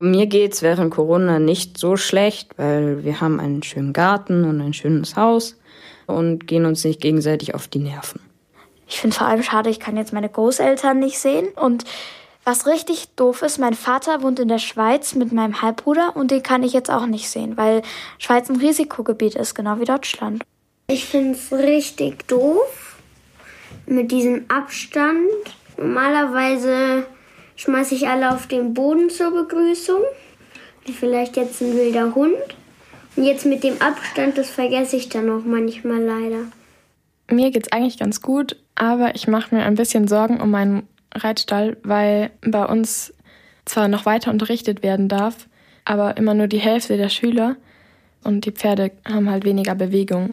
Mir geht's während Corona nicht so schlecht, weil wir haben einen schönen Garten und ein schönes Haus und gehen uns nicht gegenseitig auf die Nerven. Ich finde vor allem schade, ich kann jetzt meine Großeltern nicht sehen. Und was richtig doof ist, mein Vater wohnt in der Schweiz mit meinem Halbbruder und den kann ich jetzt auch nicht sehen, weil Schweiz ein Risikogebiet ist, genau wie Deutschland. Ich finde es richtig doof mit diesem Abstand. Normalerweise schmeiße ich alle auf den Boden zur Begrüßung. Vielleicht jetzt ein wilder Hund. Und jetzt mit dem Abstand, das vergesse ich dann auch manchmal leider. Mir geht's eigentlich ganz gut, aber ich mache mir ein bisschen Sorgen um meinen Reitstall, weil bei uns zwar noch weiter unterrichtet werden darf, aber immer nur die Hälfte der Schüler und die Pferde haben halt weniger Bewegung.